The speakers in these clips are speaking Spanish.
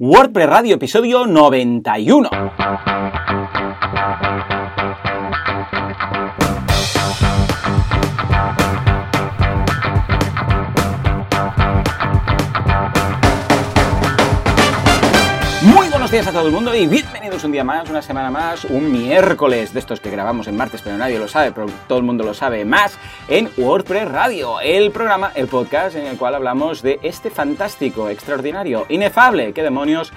WordPress Radio, episodio 91. Buenos días a todo el mundo y bienvenidos un día más, una semana más, un miércoles de estos que grabamos en martes, pero nadie lo sabe, pero todo el mundo lo sabe más, en WordPress Radio, el programa, el podcast en el cual hablamos de este fantástico, extraordinario, inefable, qué demonios,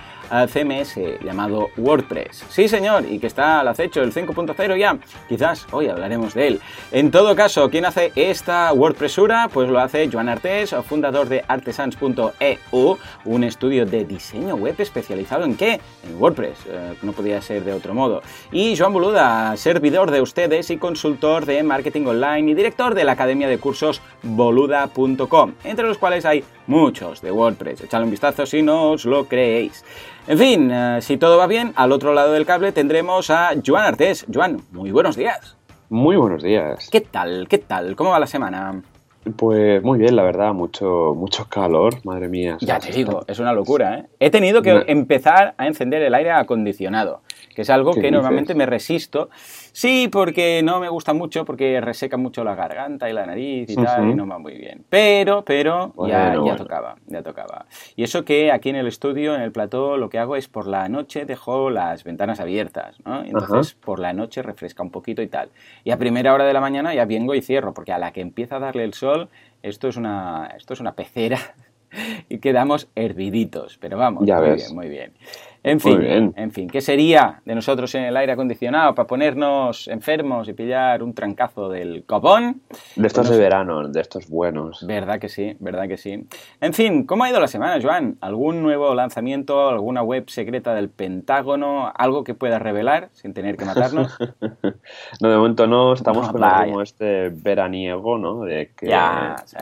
CMS llamado WordPress. Sí, señor, y que está al acecho, el 5.0 ya. Quizás hoy hablaremos de él. En todo caso, ¿quién hace esta WordPressura? Pues lo hace Joan Artés, fundador de artesans.eu, un estudio de diseño web especializado en qué? En WordPress. Eh, no podía ser de otro modo. Y Joan Boluda, servidor de ustedes y consultor de marketing online y director de la academia de cursos boluda.com, entre los cuales hay muchos de WordPress. Echadle un vistazo si no os lo creéis. En fin, eh, si todo va bien, al otro lado del cable tendremos a Joan Artés. Joan, muy buenos días. Muy buenos días. ¿Qué tal? ¿Qué tal? ¿Cómo va la semana? Pues muy bien, la verdad, mucho, mucho calor, madre mía. Ya te digo, es una locura, ¿eh? He tenido que empezar a encender el aire acondicionado, que es algo que normalmente me resisto. Sí, porque no me gusta mucho, porque reseca mucho la garganta y la nariz y tal, y no va muy bien. Pero, pero, ya, ya tocaba, ya tocaba. Y eso que aquí en el estudio, en el plató, lo que hago es por la noche dejo las ventanas abiertas, ¿no? entonces por la noche refresca un poquito y tal. Y a primera hora de la mañana ya vengo y cierro, porque a la que empieza a darle el sol, esto es una, esto es una pecera y quedamos herviditos. Pero vamos, ya muy bien, muy bien. En fin, en fin, ¿qué sería de nosotros en el aire acondicionado para ponernos enfermos y pillar un trancazo del copón? De estos de verano, de estos buenos. Verdad que sí, verdad que sí. En fin, ¿cómo ha ido la semana, Joan? ¿Algún nuevo lanzamiento, alguna web secreta del Pentágono, algo que puedas revelar sin tener que matarnos? no, de momento no, estamos con como este veraniego, ¿no? De que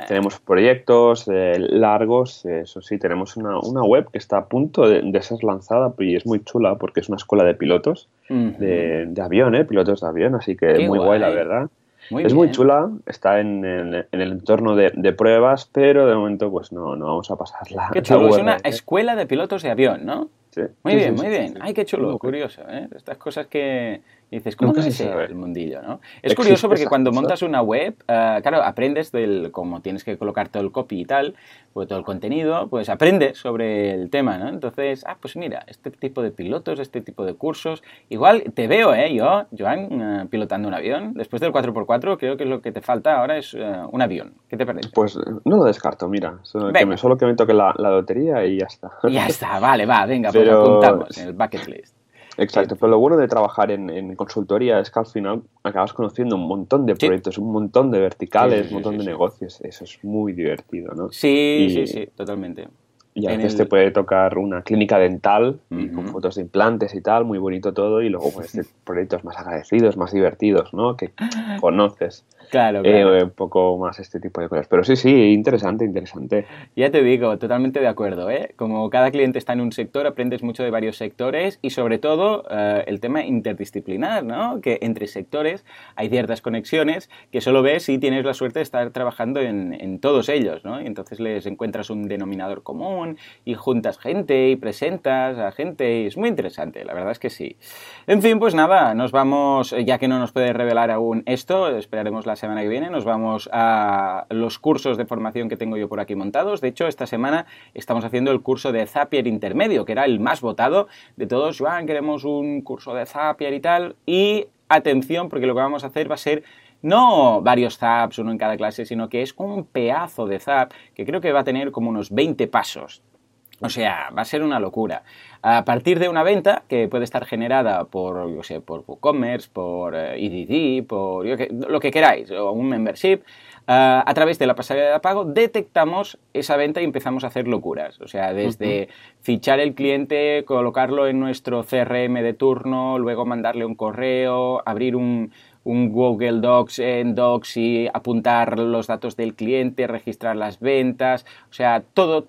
tenemos proyectos eh, largos, eso sí, tenemos una, web que está a punto de ser lanzada y es muy chula porque es una escuela de pilotos de, avión, ¿eh? pilotos de avión, así que muy guay, la verdad. es muy chula, está en, el entorno de, pruebas, pero de momento pues no, no vamos a pasarla. Qué chulo, es una escuela de pilotos de avión, ¿no? Sí. Muy bien, muy bien. Ay, qué chulo, curioso. ¿eh? Estas cosas que, y dices, ¿cómo que se el mundillo? ¿no? Es curioso porque cuando montas una web, uh, claro, aprendes del cómo tienes que colocar todo el copy y tal, pues todo el contenido, pues aprendes sobre el tema, ¿no? Entonces, ah, pues mira, este tipo de pilotos, este tipo de cursos, igual te veo, ¿eh? Yo, Joan, uh, pilotando un avión, después del 4x4, creo que lo que te falta ahora es uh, un avión. ¿Qué te parece? Pues no lo descarto, mira, solo que me, solo que me toque la, la, lotería y ya está. Ya está, vale, va, venga, pues apuntamos en el bucket list. Exacto, pero lo bueno de trabajar en, consultoría es que al final acabas conociendo un montón de proyectos, un montón de verticales, un montón de negocios. Eso es muy divertido, ¿no? Sí, sí, sí, totalmente. Y a veces te puede tocar una clínica dental con fotos de implantes y tal, muy bonito todo, y luego pues, proyectos más agradecidos, más divertidos, ¿no? Que conoces. Claro, claro. Eh, un poco más este tipo de cosas. Pero sí, sí, interesante, interesante. Ya te digo, totalmente de acuerdo. ¿eh? Como cada cliente está en un sector, aprendes mucho de varios sectores y sobre todo eh, el tema interdisciplinar, ¿no? Que entre sectores hay ciertas conexiones que solo ves si tienes la suerte de estar trabajando en, en todos ellos, ¿no? Y entonces les encuentras un denominador común y juntas gente y presentas a gente y es muy interesante, la verdad es que sí. En fin, pues nada, nos vamos, ya que no nos puede revelar aún esto, esperaremos la semana que viene nos vamos a los cursos de formación que tengo yo por aquí montados. De hecho, esta semana estamos haciendo el curso de Zapier intermedio, que era el más votado de todos. Joan, queremos un curso de Zapier y tal. Y atención, porque lo que vamos a hacer va a ser no varios zaps, uno en cada clase, sino que es un pedazo de zap que creo que va a tener como unos 20 pasos. O sea, va a ser una locura. A partir de una venta que puede estar generada por, yo sé, por WooCommerce, por EDD, eh, por lo que queráis, o un membership, eh, a través de la pasarela de pago detectamos esa venta y empezamos a hacer locuras. O sea, desde fichar el cliente, colocarlo en nuestro CRM de turno, luego mandarle un correo, abrir un, un Google Docs en Docs y apuntar los datos del cliente, registrar las ventas, o sea, todo,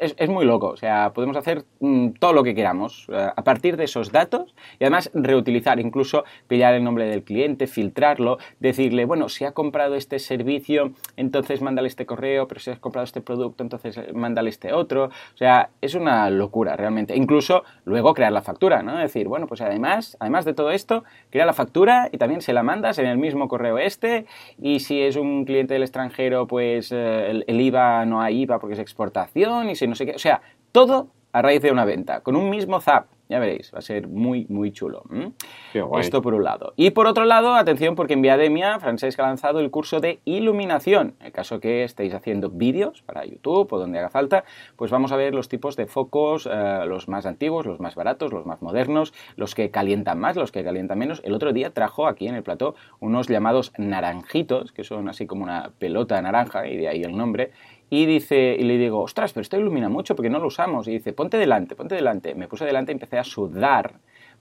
es, muy loco, o sea, podemos hacer mm, todo lo que queramos a partir de esos datos y además reutilizar, incluso pillar el nombre del cliente, filtrarlo, decirle, bueno, si ha comprado este servicio, entonces mándale este correo, pero si has comprado este producto, entonces eh, mándale este otro, o sea, es una locura realmente, incluso luego crear la factura, ¿no? Decir, bueno, pues además, además de todo esto, crea la factura y también se la en el mismo correo este y si es un cliente del extranjero, pues eh, el, IVA no hay IVA porque es exportación y si no sé qué. O sea, todo a raíz de una venta, con un mismo zap. Ya veréis, va a ser muy, muy chulo. Esto por un lado. Y por otro lado, atención, porque en Viademia, Francesc ha lanzado el curso de iluminación. En caso que estéis haciendo vídeos para YouTube o donde haga falta, pues vamos a ver los tipos de focos, eh, los más antiguos, los más baratos, los más modernos, los que calientan más, los que calientan menos. El otro día trajo aquí en el plató unos llamados naranjitos, que son así como una pelota naranja, y de ahí el nombre y dice, y le digo, ostras, pero esto ilumina mucho porque no lo usamos. Y dice, ponte delante, ponte delante. Me puse delante y empecé a sudar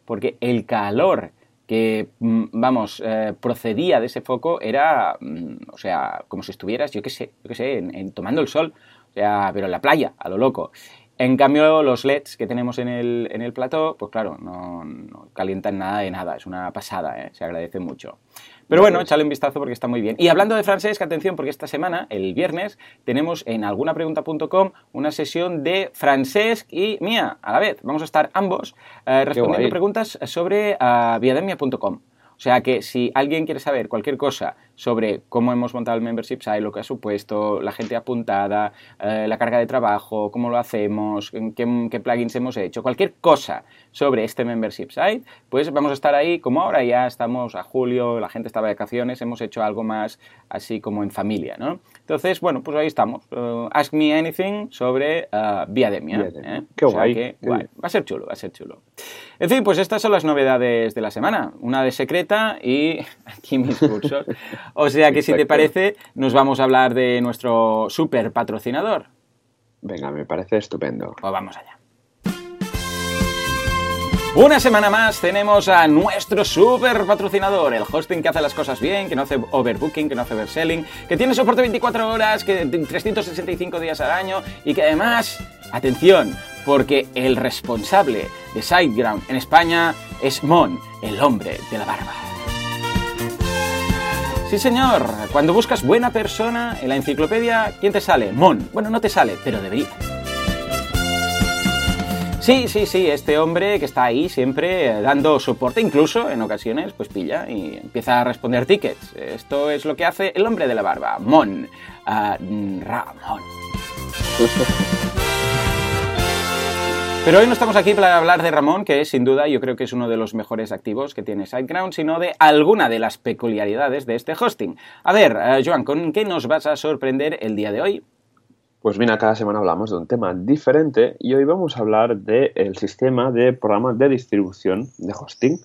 porque el calor que, mm, vamos, eh, procedía de ese foco era, mm, o sea, como si estuvieras, yo qué sé, yo qué sé, en, tomando el sol, o sea, pero en la playa, a lo loco. En cambio, los LEDs que tenemos en el, en el plató, pues claro, no, no, calientan nada de nada, es una pasada, ¿eh? se agradece mucho. Pero bueno, échale un vistazo porque está muy bien. Y hablando de francés, que atención, porque esta semana, el viernes, tenemos en algunapregunta.com una sesión de francés y mía a la vez. Vamos a estar ambos eh, respondiendo preguntas sobre uh, viademia.com. O sea que si alguien quiere saber cualquier cosa sobre cómo hemos montado el membership site, lo que ha supuesto, la gente apuntada, eh, la carga de trabajo, cómo lo hacemos, qué, qué, plugins hemos hecho, cualquier cosa sobre este membership site, pues vamos a estar ahí, como ahora ya estamos a julio, la gente está de vacaciones, hemos hecho algo más así como en familia, ¿no? Entonces, bueno, pues ahí estamos. Uh, ask me anything sobre uh, Viademia. ¿eh? Qué, guay, Va a ser chulo, va a ser chulo. En fin, pues estas son las novedades de la semana. Una de secreta y aquí mis cursos. O sea que si te parece, nos vamos a hablar de nuestro super patrocinador. Venga, me parece estupendo. Pues vamos allá. Una semana más tenemos a nuestro super patrocinador, el hosting que hace las cosas bien, que no hace overbooking, que no hace overselling, que tiene soporte 24 horas, que 365 días al año y que además, atención, porque el responsable de SiteGround en España es Mon, el hombre de la barba. Sí, señor. Cuando buscas buena persona en la enciclopedia, ¿quién te sale? Mon. Bueno, no te sale, pero debería. Sí, sí, sí, este hombre que está ahí siempre dando soporte, incluso en ocasiones, pues pilla y empieza a responder tickets. Esto es lo que hace el hombre de la barba, Mon. Uh, Ramón. Pero hoy no estamos aquí para hablar de Ramón, que sin duda yo creo que es uno de los mejores activos que tiene SiteGround, sino de alguna de las peculiaridades de este hosting. A ver, uh, Joan, ¿con qué nos vas a sorprender el día de hoy? Pues mira, cada semana hablamos de un tema diferente y hoy vamos a hablar del sistema de programas de distribución de hosting.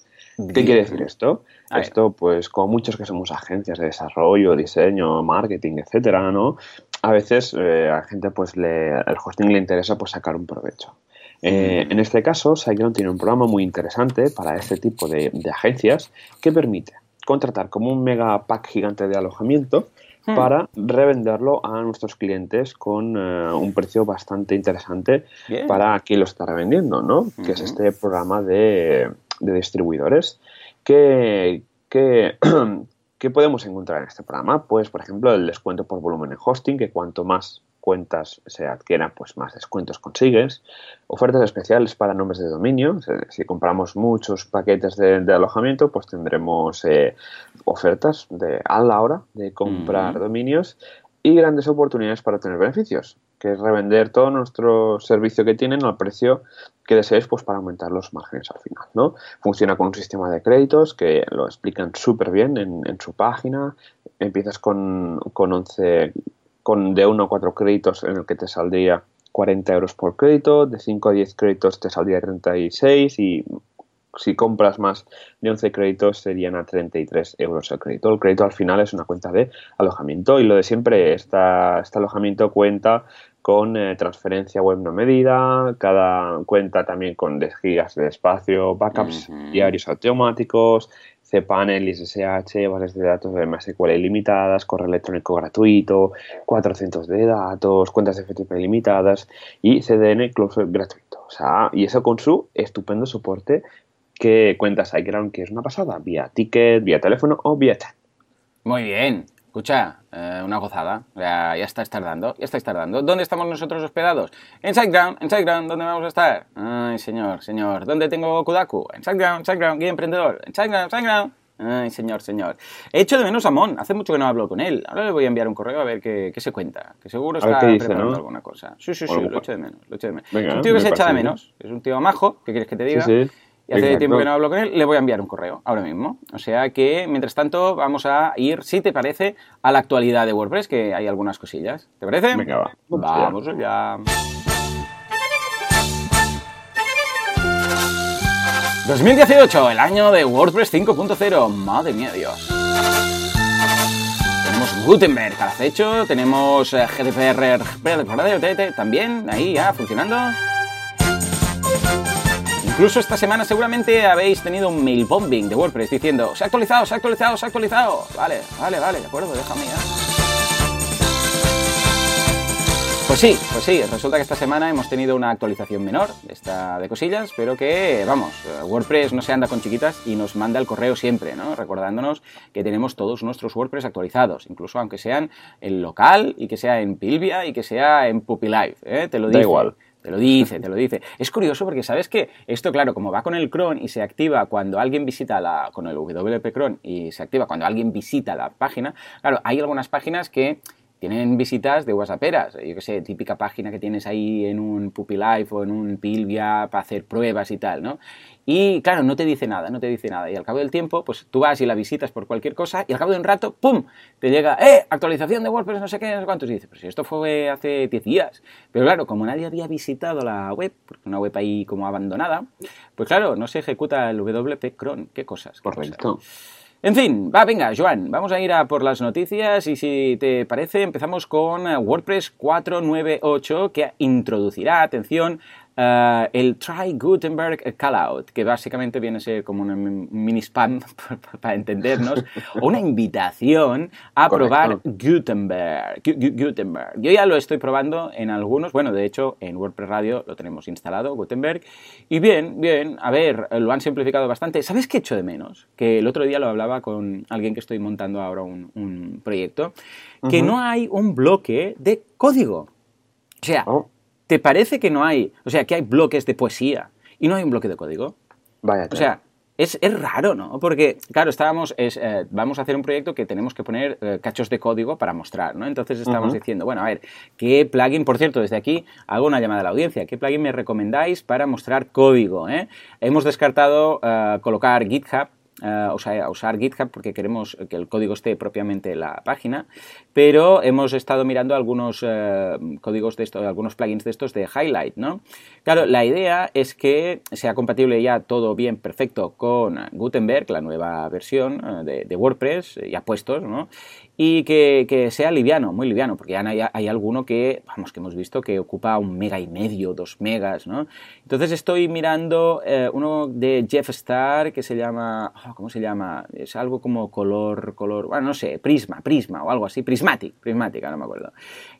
¿Qué quiere decir esto? esto, pues, como muchos que somos agencias de desarrollo, diseño, marketing, etcétera, ¿no? A veces eh, a la gente, pues, le, el hosting le interesa pues, sacar un provecho. Eh, en este caso, SiteGround tiene un programa muy interesante para este tipo de, de agencias que permite contratar como un mega pack gigante de alojamiento Hmm. para revenderlo a nuestros clientes con eh, un precio bastante interesante para quien lo está revendiendo, ¿no? Que es este programa de, distribuidores que, que ¿Qué podemos encontrar en este programa? Pues, por ejemplo, el descuento por volumen en hosting, que cuanto más cuentas se adquieran, pues más descuentos consigues. Ofertas especiales para nombres de dominio. Si compramos muchos paquetes de, alojamiento, pues tendremos eh, ofertas de, a la hora de comprar dominios y grandes oportunidades para tener beneficios, que es revender todo nuestro servicio que tienen al precio que desees pues, para aumentar los márgenes al final. ¿no? Funciona con un sistema de créditos que lo explican súper bien en, en, su página. Empiezas con, con 11 con de 1 a 4 créditos en el que te saldría 40 euros por crédito, de 5 a 10 créditos te saldría 36 y si compras más de 11 créditos serían a 33 euros el crédito. El crédito al final es una cuenta de alojamiento y lo de siempre, esta, este alojamiento cuenta con eh, transferencia web no medida, cada cuenta también con 10 gigas de espacio, backups diarios automáticos, cPanel SSH, bases de datos de MySQL ilimitadas, correo electrónico gratuito, 400 de datos, cuentas de FTP ilimitadas y CDN Closure gratuito. O sea, y eso con su estupendo soporte que cuenta SiteGround, que es una pasada, vía ticket, vía teléfono o vía chat. Muy bien. Escucha, eh, una gozada. Ya, ya estáis tardando, ya estáis tardando. ¿Dónde estamos nosotros hospedados? En SiteGround, en SiteGround, ¿dónde vamos a estar? Ay, señor, señor. ¿Dónde tengo Kudaku? En SiteGround, SiteGround, guía emprendedor. En SiteGround, SiteGround. Ay, señor, señor. He hecho de menos a Mon. Hace mucho que no hablo con él. Ahora le voy a enviar un correo a ver qué, qué se cuenta. Que seguro está preparando alguna cosa. Sí, sí, sí, lo echo de menos. Lo echo de menos. es un tío que se echa de menos. Es un tío majo. ¿Qué quieres que te diga? Sí, sí y hace tiempo que no hablo con él, le voy a enviar un correo ahora mismo. O sea que, mientras tanto, vamos a ir, si te parece, a la actualidad de WordPress, que hay algunas cosillas. ¿Te parece? Venga, va. Vamos allá. 2018, el año de WordPress 5.0. Madre mía, Dios. Tenemos Gutenberg al acecho, tenemos eh, GDPR también ahí ya funcionando. Incluso esta semana seguramente habéis tenido un mail bombing de WordPress diciendo se ha actualizado, se ha actualizado, se ha actualizado. Vale, vale, vale, de acuerdo, déjame ya. Pues sí, pues sí, resulta que esta semana hemos tenido una actualización menor esta de cosillas, pero que, vamos, WordPress no se anda con chiquitas y nos manda el correo siempre, ¿no? Recordándonos que tenemos todos nuestros WordPress actualizados, incluso aunque sean en local y que sea en Pilvia y que sea en Puppy Live, ¿eh? Te lo digo. igual. Te lo dice, te lo dice. Es curioso porque sabes que esto, claro, como va con el cron y se activa cuando alguien visita la, con el WP cron y se activa cuando alguien visita la página, claro, hay algunas páginas que tienen visitas de WhatsApperas, yo qué sé, típica página que tienes ahí en un Puppy Life o en un Pilvia para hacer pruebas y tal, ¿no? Y claro, no te dice nada, no te dice nada. Y al cabo del tiempo, pues tú vas y la visitas por cualquier cosa y al cabo de un rato, ¡pum! Te llega, ¡eh! Actualización de WordPress, no sé qué, no sé cuántos. Y dices, pero si esto fue hace 10 días. Pero claro, como nadie había visitado la web, porque una web ahí como abandonada, pues claro, no se ejecuta el WP cron. ¿Qué cosas? Correcto. En fin, va, venga, Joan, vamos a ir a por las noticias y si te parece empezamos con eh, WordPress 498 que introducirá, atención, eh, el Try Gutenberg Callout, que básicamente viene a ser como un mini spam, para entendernos, o una invitación a probar Gutenberg, Gutenberg. Yo ya lo estoy probando en algunos, bueno, de hecho en WordPress Radio lo tenemos instalado, Gutenberg, y bien, bien, a ver, lo han simplificado bastante. ¿Sabes qué echo de menos? Que el otro día lo hablaba con alguien que estoy montando ahora un, proyecto, que no hay un bloque de código. O sea, oh. ¿Te parece que no hay, o sea, que hay bloques de poesía y no hay un bloque de código? Vaya. O sea, es, raro, ¿no? Porque, claro, estábamos, eh, vamos a hacer un proyecto que tenemos que poner eh, cachos de código para mostrar, ¿no? Entonces estamos diciendo, bueno, a ver, ¿qué plugin, por cierto, desde aquí hago una llamada a la audiencia, ¿qué plugin me recomendáis para mostrar código? Eh? Hemos descartado colocar GitHub uh, usar, GitHub porque queremos que el código esté propiamente en la página, pero hemos estado mirando algunos eh, códigos de estos, algunos plugins de estos de Highlight, ¿no? Claro, la idea es que sea compatible ya todo bien perfecto con Gutenberg, la nueva versión eh, de, de WordPress, ya puestos, ¿no? Y que, sea liviano, muy liviano, porque ya hay, alguno que, vamos, que hemos visto que ocupa un mega y medio, dos megas, ¿no? Entonces estoy mirando eh, uno de Jeff Star que se llama, oh, ¿cómo se llama? Es algo como color, color, bueno, no sé, prisma, prisma o algo así, prismatic, prismática, no me acuerdo.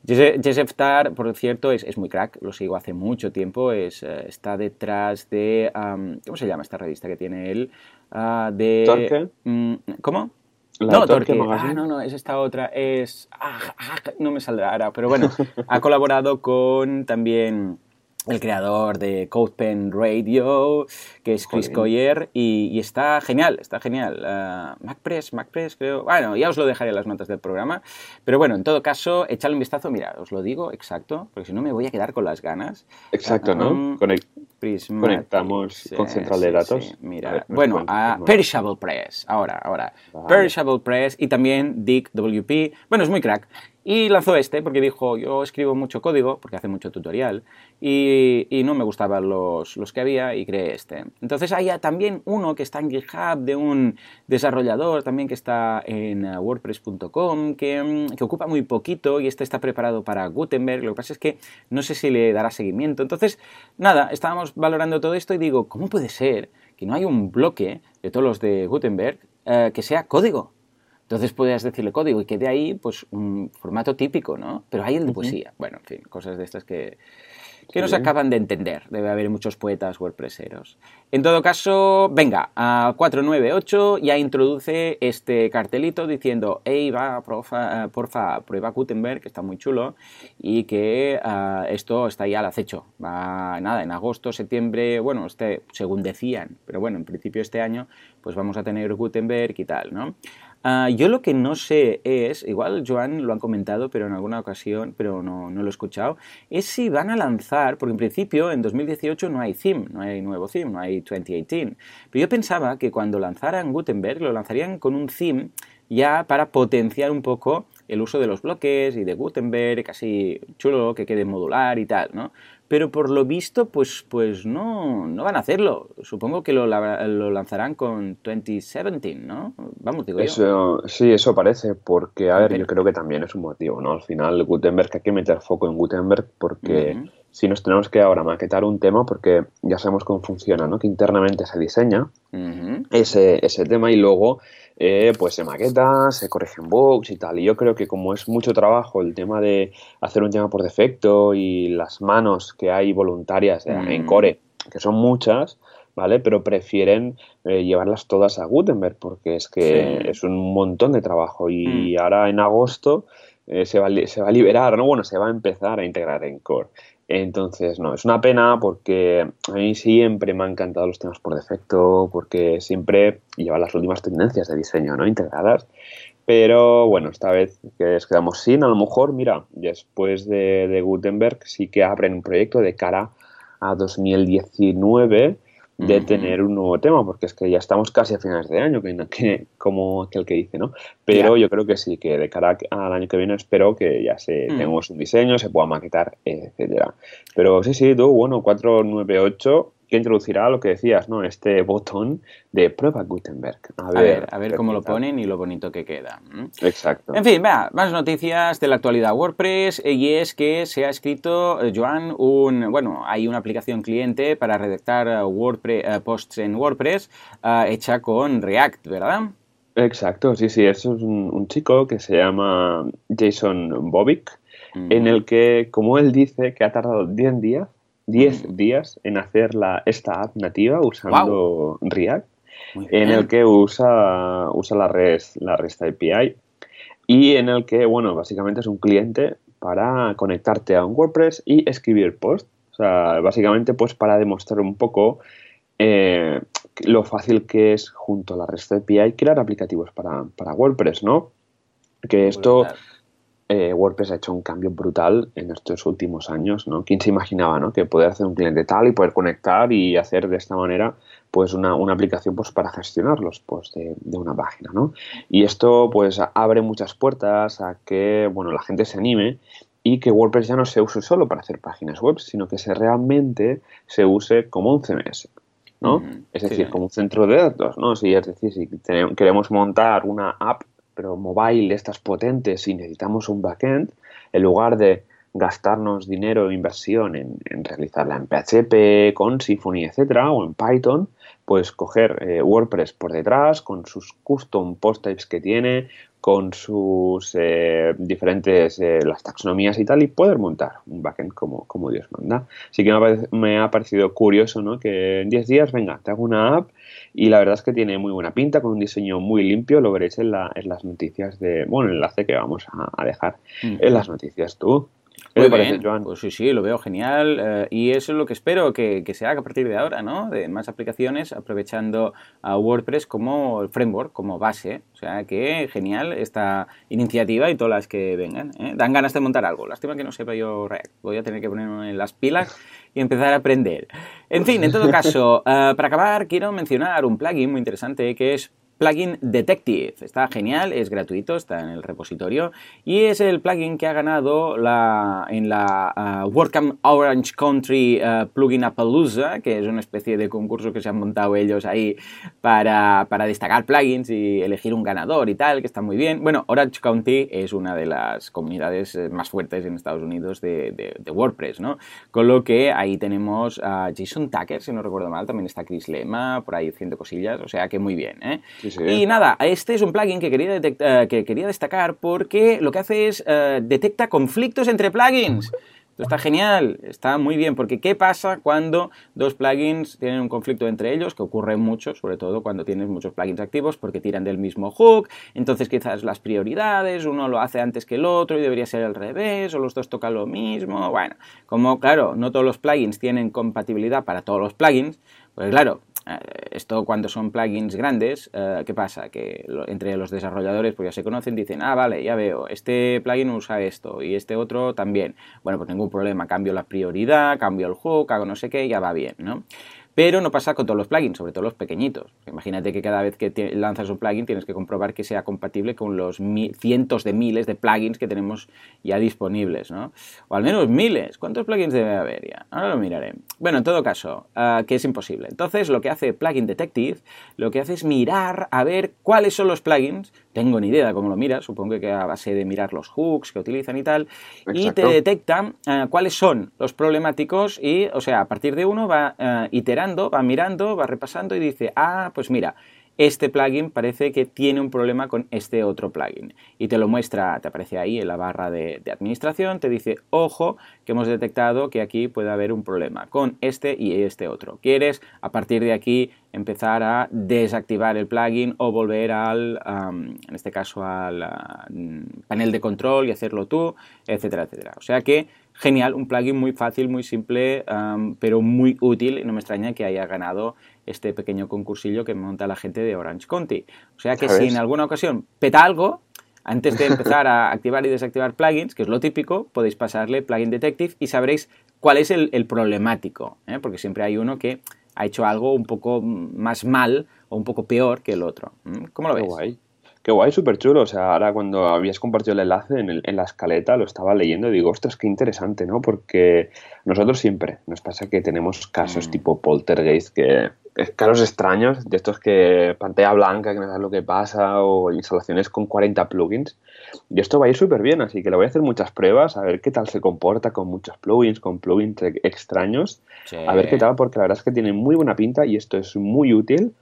Jeff Star, por cierto, es, es, muy crack, lo sigo hace mucho tiempo, es, eh, está detrás de, ¿cómo se llama esta revista que tiene él? Uh, de... Mm, ¿Cómo? No, Torque. Ah, no, no, es esta otra. Es. Ah, ah, no me saldrá ahora, pero bueno, ha colaborado con también el creador de CodePen Radio, que es Chris Coyer, y, está genial, está genial. Uh, MacPress, MacPress, creo. Bueno, ya os lo dejaré en las notas del programa. Pero bueno, en todo caso, echadle un vistazo. Mira, os lo digo exacto, porque si no me voy a quedar con las ganas. Exacto, ¿no? Um, conectamos con central de datos. mira, bueno, a Perishable Press, ahora, ahora. Perishable Press y también Dick WP. Bueno, es muy crack. Y lanzó este porque dijo, yo escribo mucho código, porque hace mucho tutorial, y, no me gustaban los, los, que había y creé este. Entonces hay también uno que está en GitHub de un desarrollador también que está en wordpress.com, que, mm, que, ocupa muy poquito y este está preparado para Gutenberg. Lo que pasa es que no sé si le dará seguimiento. Entonces, nada, estábamos valorando todo esto y digo, ¿cómo puede ser que no hay un bloque de todos los de Gutenberg eh, que sea código. Entonces puedes decirle código y quede ahí pues un formato típico, ¿no? Pero hay el de poesía. Bueno, en fin, cosas de estas que, que no se acaban de entender. Debe haber muchos poetas wordpresseros. En todo caso, venga, a 498 ya introduce este cartelito diciendo, hey, va, porfa, porfa prueba Gutenberg, que está muy chulo, y que ah, esto está ya al acecho. Va, nada, en agosto, septiembre, bueno, este, según decían, pero bueno, en principio este año, pues vamos a tener Gutenberg y tal, ¿no? Ah, yo lo que no sé es, igual Joan lo han comentado, pero en alguna ocasión, pero no, no, lo he escuchado, es si van a lanzar, porque en principio en 2018 no hay theme, no hay nuevo theme, no hay 2018. Pero yo pensaba que cuando lanzaran Gutenberg lo lanzarían con un theme ya para potenciar un poco el uso de los bloques y de Gutenberg, casi chulo, que quede modular y tal, ¿no? Pero por lo visto, pues, pues no, no van a hacerlo. Supongo que lo, lo lanzarán con 2017, ¿no? Vamos, digo eso, yo. Sí, eso parece, porque, a ver, yo creo que también es un motivo, ¿no? Al final, Gutenberg, hay que meter foco en Gutenberg porque si nos tenemos que ahora maquetar un tema, porque ya sabemos cómo funciona, ¿no? Que internamente se diseña ese, ese tema y luego eh, pues se maqueta, se corrigen bugs y tal. Y yo creo que como es mucho trabajo el tema de hacer un tema por defecto y las manos que hay voluntarias en mm. Core, que son muchas, ¿vale? Pero prefieren eh, llevarlas todas a Gutenberg porque es que es un montón de trabajo y mm. ahora en agosto eh, se, va, se va a liberar, ¿no? Bueno, se va a empezar a integrar en Core. Entonces, no, es una pena porque a mí siempre me han encantado los temas por defecto, porque siempre lleva las últimas tendencias de diseño, ¿no? Integradas. Pero bueno, esta vez que quedamos sin, a lo mejor, mira, después de, de Gutenberg sí que abren un proyecto de cara a 2019 de tener un nuevo tema, porque es que ya estamos casi a finales de año, que, que como aquel que dice, ¿no? Pero yo creo que sí, que de cara al año que viene espero que ya se mm. tengamos un diseño, se pueda maquetar, etcétera. Pero sí, sí, tú, bueno, 498 que introducirá lo que decías, ¿no? Este botón de prueba Gutenberg. A ver, a ver, cómo lo ponen y lo bonito que queda. Exacto. En fin, vea, más noticias de la actualidad WordPress y es que se ha escrito, eh, Joan, un, bueno, hay una aplicación cliente para redactar eh, WordPress, eh, posts en WordPress hecha con React, ¿verdad? Exacto, sí, sí, eso es un, chico que se llama Jason Bobic, en el que, como él dice, que ha tardado 10 días 10 mm. días en hacer la, esta app nativa usando React, en el que usa, usa la REST, la REST API y en el que, bueno, básicamente es un cliente para conectarte a un WordPress y escribir post. O sea, básicamente pues para demostrar un poco eh, lo fácil que es junto a la REST API crear aplicativos para, para WordPress, ¿no? Que esto... Eh, WordPress ha hecho un cambio brutal en estos últimos años, ¿no? ¿Quién se imaginaba, ¿no? Que poder hacer un cliente tal y poder conectar y hacer de esta manera, pues, una, aplicación, pues, para gestionar los posts de, una página, ¿no? Y esto, pues, abre muchas puertas a que, bueno, la gente se anime y que WordPress ya no se use solo para hacer páginas web, sino que se realmente se use como un CMS, ¿no? es decir, como un centro de datos, ¿no? Si, es decir, si queremos montar una app pero mobile, estas potentes, y necesitamos un backend, en lugar de gastarnos dinero e inversión en, realizarla en PHP, con Symfony, etcétera, o en Python, pues coger eh, WordPress por detrás con sus custom post types que tiene, con sus eh, diferentes, eh, las taxonomías y tal, y poder montar un backend como, como Dios manda. Así que me ha, me ha parecido curioso, ¿no? Que en 10 días, venga, te hago una app y la verdad es que tiene muy buena pinta, con un diseño muy limpio, lo veréis en, la, en las noticias de, bueno, el enlace que vamos a, dejar en las noticias tú. Muy bien, Joan? Pues sí, sí, lo veo genial eh, y eso es lo que espero que, que, se haga a partir de ahora, ¿no? De más aplicaciones aprovechando a WordPress como framework, como base. O sea que genial esta iniciativa y todas las que vengan. ¿eh? Dan ganas de montar algo. Lástima que no sepa yo React. Voy a tener que ponerme en las pilas y empezar a aprender. En fin, en todo caso, eh, para acabar quiero mencionar un plugin muy interesante que es plugin Detective. Está genial, es gratuito, está en el repositorio y es el plugin que ha ganado la, en la uh, WordCamp Orange Country uh, Plugin Appaloosa, que es una especie de concurso que se han montado ellos ahí para, destacar plugins y elegir un ganador y tal, que está muy bien. Bueno, Orange County es una de las comunidades eh, más fuertes en Estados Unidos de, WordPress, ¿no? Con lo que ahí tenemos a Jason Tucker, si no recuerdo mal, también está Chris Lema, por ahí haciendo cosillas, o sea que muy bien, ¿eh? Y nada, este es un plugin que quería, eh, que quería destacar porque lo que hace es eh, detecta conflictos entre plugins. Esto está genial, está muy bien, porque ¿qué pasa cuando dos plugins tienen un conflicto entre ellos? Que ocurre mucho, sobre todo cuando tienes muchos plugins activos, porque tiran del mismo hook, entonces quizás las prioridades, uno lo hace antes que el otro y debería ser al revés, o los dos tocan lo mismo, bueno, como claro, no todos los plugins tienen compatibilidad para todos los plugins, pues claro, esto cuando son plugins grandes, eh, ¿qué pasa? Que entre los desarrolladores pues ya se conocen, dicen, ah, vale, ya veo, este plugin usa esto y este otro también. Bueno, pues ningún problema, cambio la prioridad, cambio el hook, hago no sé qué, ya va bien, ¿no? Pero no pasa con todos los plugins, sobre todo los pequeñitos. Imagínate que cada vez que lanzas un plugin tienes que comprobar que sea compatible con los cientos de miles de plugins que tenemos ya disponibles, ¿no? O al menos miles. ¿Cuántos plugins debe haber ya? Ahora lo miraré. Bueno, en todo caso, ah, que es imposible. Entonces, lo que hace Plugin Detective, lo que hace es mirar a ver cuáles son los plugins tengo ni idea de cómo lo miras, supongo que a base de mirar los hooks que utilizan y tal, y te detecta eh, cuáles son los problemáticos y, o sea, a partir de uno va eh, iterando, va mirando, va repasando y dice, ah, pues mira, este plugin parece que tiene un problema con este otro plugin. Y te lo muestra, te aparece ahí en la barra de, administración, te dice, ojo, que hemos detectado que aquí puede haber un problema con este y este otro. ¿Quieres a partir de aquí empezar a desactivar el plugin o volver al, en este caso, al panel de control y hacerlo tú, etcétera, etcétera? O sea que genial, un plugin muy fácil, muy simple, pero muy útil y no me extraña que haya ganado este pequeño concursillo que monta la gente de Orange County. O sea que si en alguna ocasión peta algo, antes de empezar a activar y desactivar plugins, que es lo típico, podéis pasarle Plugin Detective y sabréis cuál es el, problemático, ¿eh? porque siempre hay uno que ha hecho algo un poco más mal o un poco peor que el otro. ¿Cómo lo ves? Qué guay, súper chulo. O sea, ahora cuando habías compartido el enlace en, en, la escaleta, lo estaba leyendo y digo, ostras, qué interesante, ¿no? Porque nosotros siempre nos pasa que tenemos casos mm. tipo poltergeist, que casos extraños, de estos que pantalla blanca, que no sabes lo que pasa, o instalaciones con 40 plugins. Y esto va a ir súper bien, así que le voy a hacer muchas pruebas, a ver qué tal se comporta con muchos plugins, con plugins extraños, a ver qué tal, porque la verdad es que tiene muy buena pinta y esto es muy útil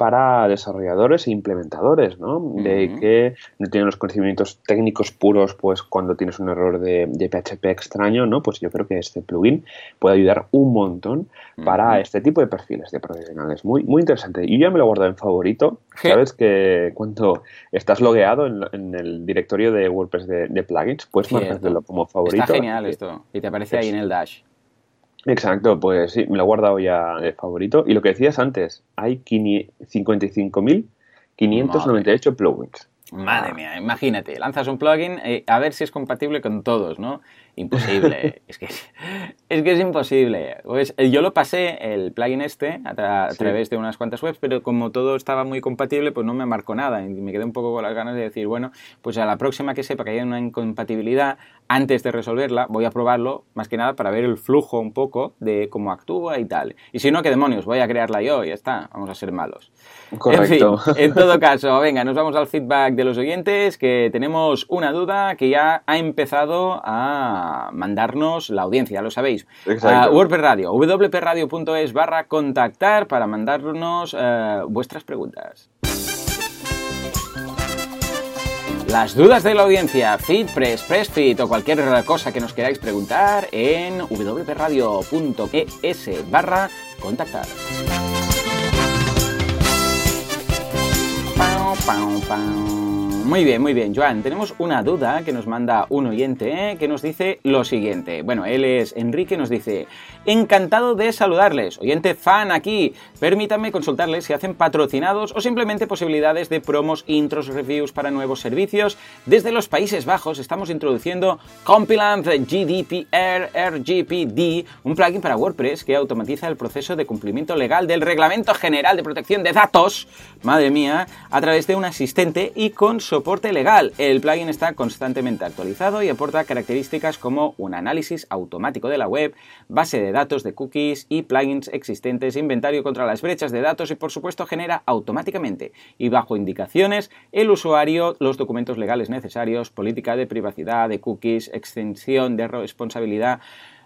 para desarrolladores e implementadores, ¿no? De que no tienen los conocimientos técnicos puros, pues cuando tienes un error de, PHP extraño, ¿no? Pues yo creo que este plugin puede ayudar un montón para este tipo de perfiles de profesionales. Muy, muy interesante. Y yo ya me lo he guardado en favorito. Sabes que cuando estás logueado en, el directorio de WordPress de, plugins, puedes marcarlo como favorito. Está genial esto. Y te aparece ahí en el dash. Exacto, pues sí, me lo he guardado ya de favorito. Y lo que decías antes, hay 55.598 plugins. Madre mía, imagínate, lanzas un plugin eh, a ver si es compatible con todos, ¿no? Imposible, es, que, es que es imposible. Pues eh, yo lo pasé, el plugin este, a, través de unas cuantas webs, pero como todo estaba muy compatible, pues no me marcó nada. Y me quedé un poco con las ganas de decir, bueno, pues a la próxima que sepa que haya una incompatibilidad, antes de resolverla, voy a probarlo, más que nada para ver el flujo un poco de cómo actúa y tal. Y si no, ¿qué demonios? Voy a crearla yo y ya está, vamos a ser malos. Correcto. En, en todo caso, venga, nos vamos al feedback de los oyentes, que tenemos una duda que ya ha empezado a mandarnos la audiencia, ya lo sabéis. Uh, WordPress Radio, wpradio.es barra contactar para mandarnos uh, vuestras preguntas. Las dudas de la audiencia, FeedPress, PressFit o cualquier cosa que nos queráis preguntar en wpradio.es barra contactar. Muy bien, muy bien, Joan. Tenemos una duda que nos manda un oyente ¿eh? que nos dice lo siguiente. Bueno, él es Enrique, nos dice, encantado de saludarles, oyente fan aquí. Permítanme consultarles si hacen patrocinados o simplemente posibilidades de promos, intros, reviews para nuevos servicios. Desde los Países Bajos estamos introduciendo Compilant GDPR RGPD, un plugin para WordPress que automatiza el proceso de cumplimiento legal del Reglamento General de Protección de Datos, madre mía, a través de un asistente y con soporte legal. El plugin está constantemente actualizado y aporta características como un análisis automático de la web, base de datos de cookies y plugins existentes, inventario contra las brechas de datos y por supuesto genera automáticamente y bajo indicaciones el usuario los documentos legales necesarios, política de privacidad, de cookies, extensión de responsabilidad.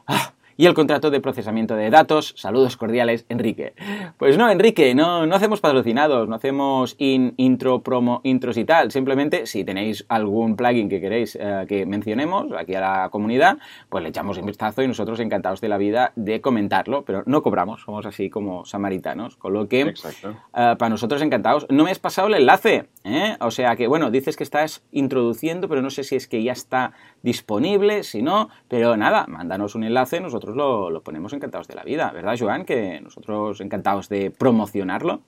¡Ah! Y el contrato de procesamiento de datos. Saludos cordiales, Enrique. Pues no, Enrique, no, no hacemos patrocinados, no hacemos intro, promo, intros y tal. Simplemente, si tenéis algún plugin que queréis eh, que mencionemos aquí a la comunidad, pues le echamos un vistazo y nosotros encantados de la vida de comentarlo, pero no cobramos, somos así como samaritanos. Con lo que, eh, para nosotros encantados. No me has pasado el enlace, ¿eh? O sea que, bueno, dices que estás introduciendo, pero no sé si es que ya está disponible, si no, pero nada, mándanos un enlace, nosotros lo, lo ponemos encantados de la vida, ¿verdad, Joan? Que nosotros encantados de promocionarlo.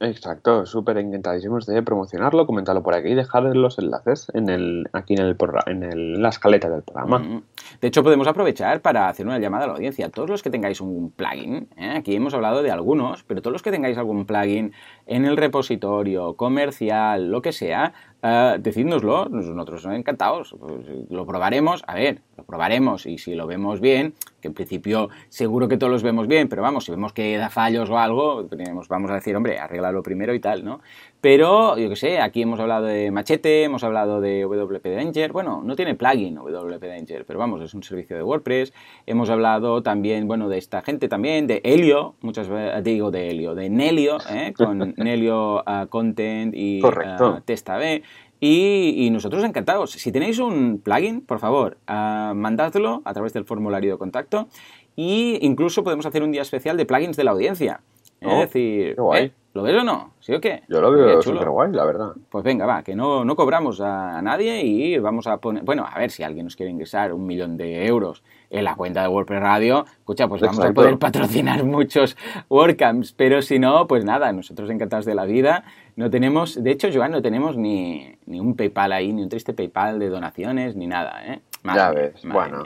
Exacto, súper encantadísimos de promocionarlo, comentarlo por aquí y dejar los enlaces en el, aquí en, el, en la escaleta del programa. Mm. De hecho, podemos aprovechar para hacer una llamada a la audiencia. Todos los que tengáis un plugin, ¿eh? aquí hemos hablado de algunos, pero todos los que tengáis algún plugin en el repositorio, comercial, lo que sea, uh, decídnoslo, nosotros encantados, pues, lo probaremos, a ver, lo probaremos y si lo vemos bien, que en principio seguro que todos los vemos bien, pero vamos, si vemos que da fallos o algo, vamos a decir, hombre, arreglarlo primero y tal, ¿no? Pero, yo qué sé, aquí hemos hablado de Machete, hemos hablado de WP Danger, bueno, no tiene plugin WP Danger, pero vamos, es un servicio de WordPress, hemos hablado también, bueno, de esta gente también, de Helio, muchas veces digo de Helio, de Nelio, ¿eh? con Nelio uh, Content y uh, Testa B, y, nosotros encantados. Si tenéis un plugin, por favor, uh, mandadlo a través del formulario de contacto. Y incluso podemos hacer un día especial de plugins de la audiencia. es oh, decir, ¿eh? ¿Lo ves o no? ¿Sí o qué? Yo lo veo súper guay, la verdad. Pues venga, va, que no, no cobramos a nadie y vamos a poner. Bueno, a ver si alguien nos quiere ingresar un millón de euros en la cuenta de WordPress Radio, escucha, pues vamos a poder patrocinar muchos WordCamps, pero si no, pues nada, nosotros encantados de la vida. No tenemos, de hecho, Joan, no tenemos ni, ni un PayPal ahí, ni un triste PayPal de donaciones, ni nada, ¿eh? Ya ves, bueno.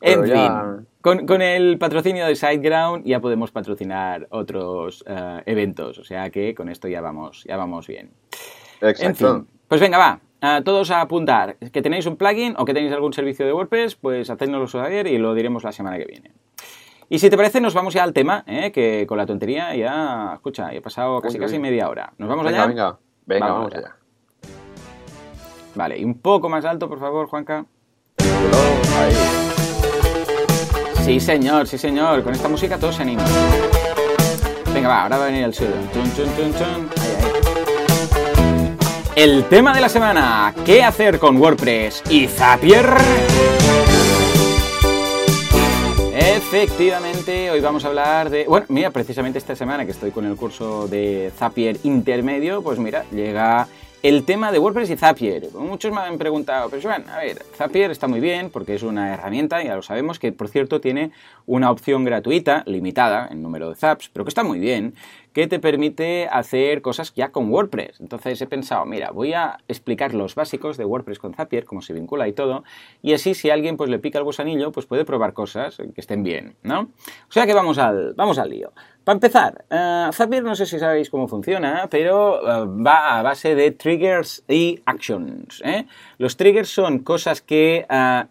En fin, con, el patrocinio de SiteGround ya podemos patrocinar otros eh, eventos, o sea que con esto ya vamos, ya vamos bien. Exacto. pues venga, va, todos a apuntar que tenéis un plugin o que tenéis algún servicio de WordPress, pues hacednoslo saber y lo diremos la semana que viene. Y si te parece, nos vamos ya al tema, ¿eh? que con la tontería ya, escucha, ya he pasado casi casi media hora. ¿Nos vamos allá? Venga, venga, vamos, allá. Vale, y un poco más alto, por favor, Juanca. Sí, señor, sí, señor. Con esta música todos se animan. Venga, va, ahora va a venir el ahí. El tema de la semana. ¿Qué hacer con WordPress y Zapier? Efectivamente, hoy vamos a hablar de... Bueno, mira, precisamente esta semana que estoy con el curso de Zapier intermedio, pues mira, llega el tema de WordPress y Zapier. Muchos me han preguntado, pero Joan, a ver, Zapier está muy bien porque es una herramienta, ya lo sabemos, que por cierto tiene una opción gratuita, limitada en número de zaps, pero que está muy bien, que te permite hacer cosas ya con WordPress. Entonces he pensado, mira, voy a explicar los básicos de WordPress con Zapier, cómo se vincula y todo, y así si alguien pues le pica el gusanillo, pues puede probar cosas que estén bien, ¿no? O sea que vamos al, vamos al lío. Para empezar, uh, Zapier no sé si sabéis cómo funciona, pero eh, va a base de triggers y actions. ¿eh? Los triggers son cosas que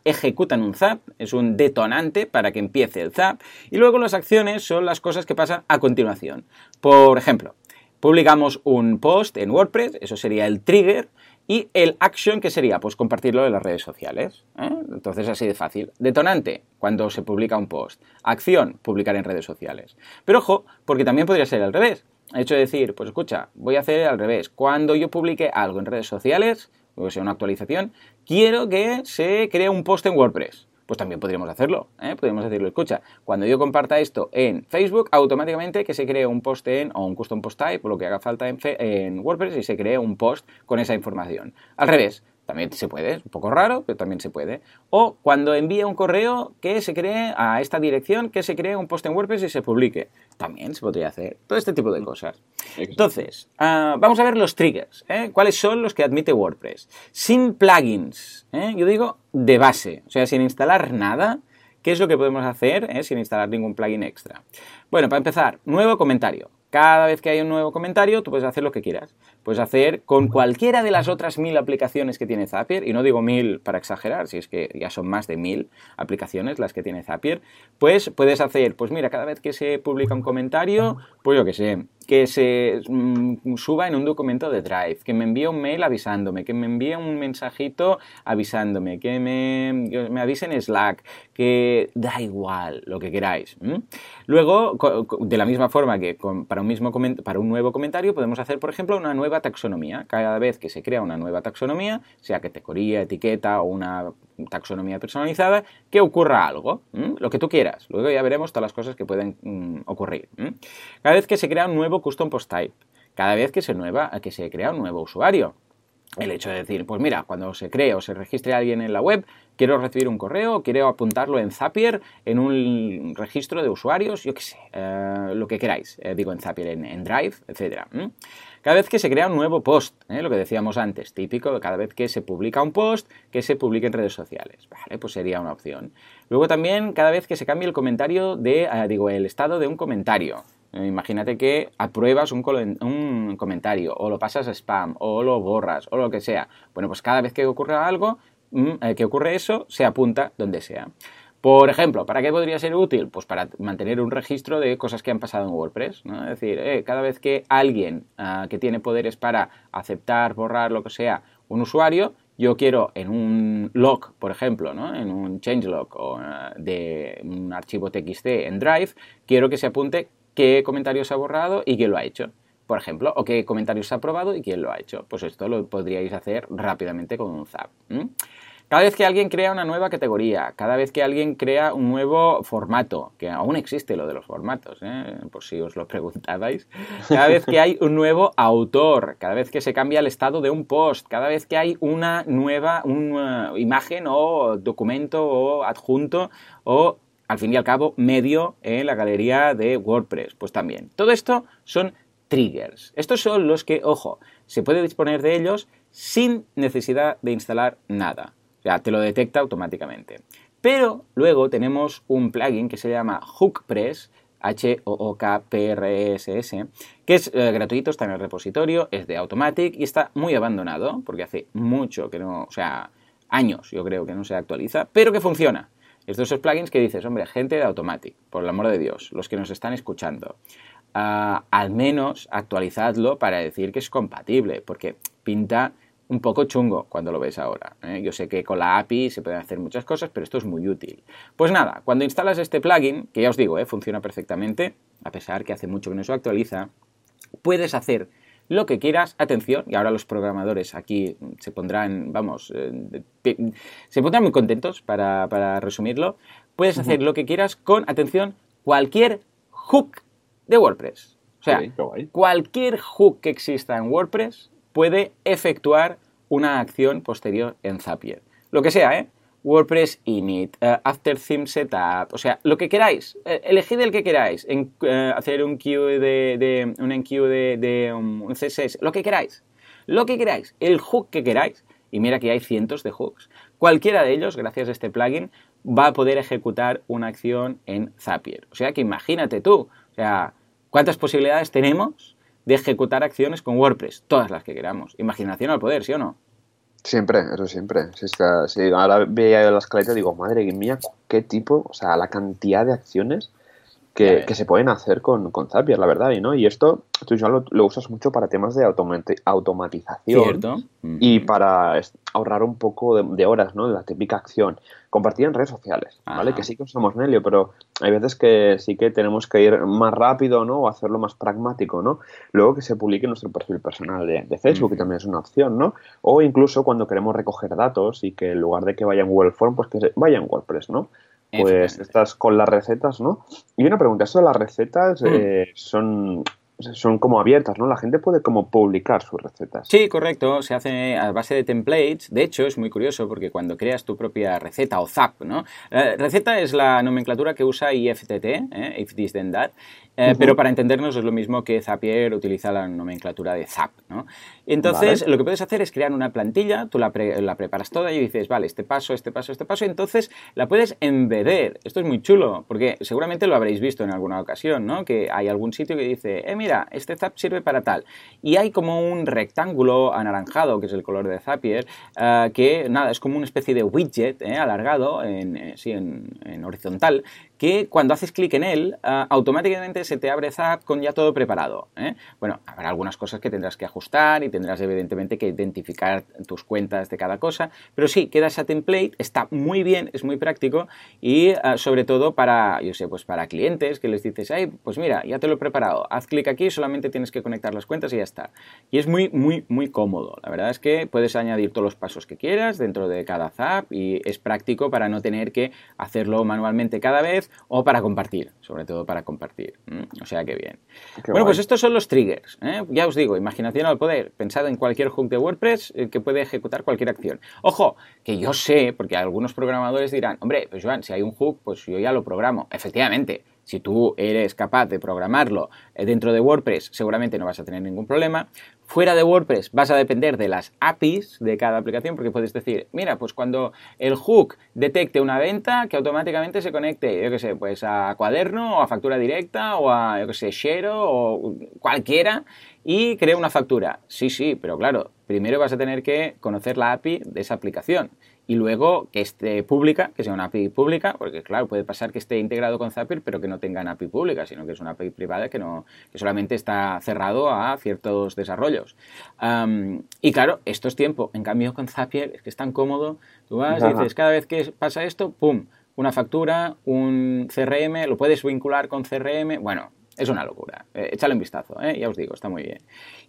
ejecutan un zap, es un detonante para que empiece el zap, y luego las acciones son las cosas que pasan a continuación. Por ejemplo, publicamos un post en WordPress, eso sería el trigger, y el action, que sería? Pues compartirlo en las redes sociales. ¿eh? Entonces, así de fácil. Detonante, cuando se publica un post. Acción, publicar en redes sociales. Pero ojo, porque también podría ser al revés. El hecho de decir, pues escucha, voy a hacer al revés. Cuando yo publique algo en redes sociales, o sea, una actualización, quiero que se cree un post en WordPress pues también podríamos hacerlo. ¿eh? Podríamos decirlo, escucha, cuando yo comparta esto en Facebook, automáticamente que se cree un post en, o un custom post type, o lo que haga falta en, en WordPress, y se cree un post con esa información. Al revés, también se puede, es un poco raro, pero también se puede. O cuando envíe un correo que se cree a esta dirección, que se cree un post en WordPress y se publique. También se podría hacer. Todo este tipo de cosas. Entonces, ah, vamos a ver los triggers. ¿eh? ¿Cuáles son los que admite WordPress? Sin plugins. ¿eh? Yo digo de base. O sea, sin instalar nada. ¿Qué es lo que podemos hacer eh? sin instalar ningún plugin extra? Bueno, para empezar, nuevo comentario. Cada vez que hay un nuevo comentario, tú puedes hacer lo que quieras. Puedes hacer con cualquiera de las otras mil aplicaciones que tiene Zapier, y no digo mil para exagerar, si es que ya son más de mil aplicaciones las que tiene Zapier, pues puedes hacer, pues mira, cada vez que se publica un comentario, pues yo que sé, que se mm, suba en un documento de Drive, que me envíe un mail avisándome, que me envíe un mensajito avisándome, que me, me avise en Slack, que da igual lo que queráis. Luego, de la misma forma que para, un mismo para un nuevo comentario, podemos hacer, por ejemplo, una nueva taxonomía. Cada vez que se crea una nueva taxonomía, sea categoría, etiqueta o una taxonomía personalizada, que ocurra algo, lo que tú quieras. Luego ya veremos todas las cosas que pueden mm, ocurrir. Cada vez que se crea un nuevo custom post type, cada vez que se, nueva, que se crea un nuevo usuario. El hecho de decir, pues mira, cuando se cree o se registre alguien en la web, quiero recibir un correo, quiero apuntarlo en Zapier, en un registro de usuarios, yo qué sé, eh, lo que queráis, eh, digo en Zapier, en, Drive, etc. Cada vez que se crea un nuevo post, ¿eh? lo que decíamos antes, típico, cada vez que se publica un post, que se publique en redes sociales, vale, pues sería una opción. Luego también cada vez que se cambie el comentario de, digo, el estado de un comentario. Imagínate que apruebas un, un, comentario o lo pasas a spam o lo borras o lo que sea. Bueno, pues cada vez que ocurre algo, que ocurre eso, se apunta donde sea. Por ejemplo, ¿para qué podría ser útil? Pues para mantener un registro de cosas que han pasado en WordPress. Es decir, eh, cada vez que alguien ah, que tiene poderes para aceptar, borrar, lo que sea, un usuario, yo quiero en un log, por ejemplo, ¿no? en un changelog o ah, de un archivo TXT en Drive, quiero que se apunte qué comentarios ha borrado y quién lo ha hecho, por ejemplo, o qué comentarios ha aprobado y quién lo ha hecho. Pues esto lo podríais hacer rápidamente con un zap. Cada vez que alguien crea una nueva categoría, cada vez que alguien crea un nuevo formato, que aún existe lo de los formatos, ¿eh? por si os lo preguntabais, cada vez que hay un nuevo autor, cada vez que se cambia el estado de un post, cada vez que hay una nueva imagen o documento o adjunto o al fin y al cabo, medio en la galería de WordPress. Pues también. Todo esto son triggers. Estos son los que, ojo, se puede disponer de ellos sin necesidad de instalar nada. O sea, te lo detecta automáticamente. Pero luego tenemos un plugin que se llama HookPress, H-O-O-K-P-R-E-S-S, que es eh, gratuito, está en el repositorio, es de Automatic y está muy abandonado, porque hace mucho que no, o sea, años yo creo que no se actualiza, pero que funciona. Estos son plugins que dices, hombre, gente de Automatic, por el amor de Dios, los que nos están escuchando, ah, al menos actualizadlo para decir que es compatible, porque pinta un poco chungo cuando lo ves ahora. ¿eh? Yo sé que con la API se pueden hacer muchas cosas, pero esto es muy útil. Pues nada, cuando instalas este plugin, que ya os digo, ¿eh? funciona perfectamente, a pesar que hace mucho que no se actualiza, puedes hacer lo que quieras, atención, y ahora los programadores aquí se pondrán, vamos, eh, se pondrán muy contentos para, resumirlo, puedes hacer lo que quieras con, atención, cualquier hook de WordPress. O sea, cualquier hook que exista en WordPress puede efectuar una acción posterior en Zapier. Lo que sea, ¿eh? WordPress init, uh, after theme setup, o sea, lo que queráis, eh, elegid el que queráis, eh, hacer un queue de, un enqueue de, um, un, CSS, lo que queráis, lo que queráis, el hook que queráis, y mira que hay cientos de hooks, cualquiera de ellos, gracias a este plugin, va a poder ejecutar una acción en Zapier. O sea que imagínate tú, o sea, ¿cuántas posibilidades tenemos de ejecutar acciones con WordPress? Todas las que queramos. Imaginación al poder, ¿sí o no? Siempre, eso siempre. Si, está, si ahora veía la escaleta digo, madre mía, qué tipo, o sea, la cantidad de acciones que, se pueden hacer con, con, Zapier, la verdad. Y, ¿no? y esto tú ya lo, usas mucho para temas de automatización ¿Cierto? y para ahorrar un poco de, horas, ¿no? De la típica acción. Compartir en redes sociales, ¿vale? Que sí que usamos Nelio, pero hay veces que sí que tenemos que ir más rápido, ¿no? O hacerlo más pragmático, ¿no? Luego que se publique nuestro perfil personal de, Facebook, que también es una opción, ¿no? O incluso cuando queremos recoger datos y que en lugar de que vaya en Google Form, pues que vaya en WordPress, ¿no? Pues estás con las recetas, ¿no? Y una pregunta, ¿eso de las recetas mm. eh, son son como abiertas, ¿no? La gente puede como publicar sus recetas. Sí, correcto. Se hace a base de templates. De hecho, es muy curioso porque cuando creas tu propia receta o ZAP, ¿no? La receta es la nomenclatura que usa IFTT, ¿eh? If This Then That, eh, pero para entendernos es lo mismo que Zapier utiliza la nomenclatura de Zap. ¿no? Entonces, lo que puedes hacer es crear una plantilla, tú la, preparas toda y dices, vale, este paso, este paso, este paso, entonces la puedes embeder. Esto es muy chulo, porque seguramente lo habréis visto en alguna ocasión, ¿no? Que hay algún sitio que dice, eh, mira, este Zap sirve para tal. Y hay como un rectángulo anaranjado, que es el color de Zapier, eh, que nada, es como una especie de widget ¿eh? alargado, en, sí, en, en horizontal, que cuando haces clic en él, automáticamente se te abre Zap con ya todo preparado. ¿eh? Bueno, habrá algunas cosas que tendrás que ajustar y tendrás evidentemente que identificar tus cuentas de cada cosa, pero sí, queda esa template, está muy bien, es muy práctico y ah, sobre todo para, yo sé, pues para clientes que les dices, ay, pues mira, ya te lo he preparado, haz clic aquí, solamente tienes que conectar las cuentas y ya está. Y es muy, muy, muy cómodo. La verdad es que puedes añadir todos los pasos que quieras dentro de cada Zap y es práctico para no tener que hacerlo manualmente cada vez o para compartir, sobre todo para compartir. O sea que bien. bueno, pues estos son los triggers. ¿eh? Ya os digo, imaginación al poder. Pensad en cualquier hook de WordPress eh, que puede ejecutar cualquier acción. Ojo, que yo sé, porque algunos programadores dirán, hombre, pues Joan, si hay un hook, pues yo ya lo programo. Efectivamente, si tú eres capaz de programarlo eh, dentro de WordPress, seguramente no vas a tener ningún problema. Fuera de WordPress vas a depender de las APIs de cada aplicación, porque puedes decir, mira, pues cuando el hook detecte una venta, que automáticamente se conecte, yo qué sé, pues a cuaderno o a factura directa o a, yo Shero o cualquiera y cree una factura. Sí, sí, pero claro, primero vas a tener que conocer la API de esa aplicación y luego que esté pública, que sea una API pública, porque claro, puede pasar que esté integrado con Zapier, pero que no tenga una API pública, sino que es una API privada que, no, que solamente está cerrado a ciertos desarrollos. y claro, esto es tiempo. En cambio, con Zapier es que es tan cómodo. Tú vas y dices, cada vez que pasa esto, ¡pum! Una factura, un CRM, lo puedes vincular con CRM. Bueno, es una locura. Eh, échale un vistazo, ¿eh? ya os digo, está muy bien.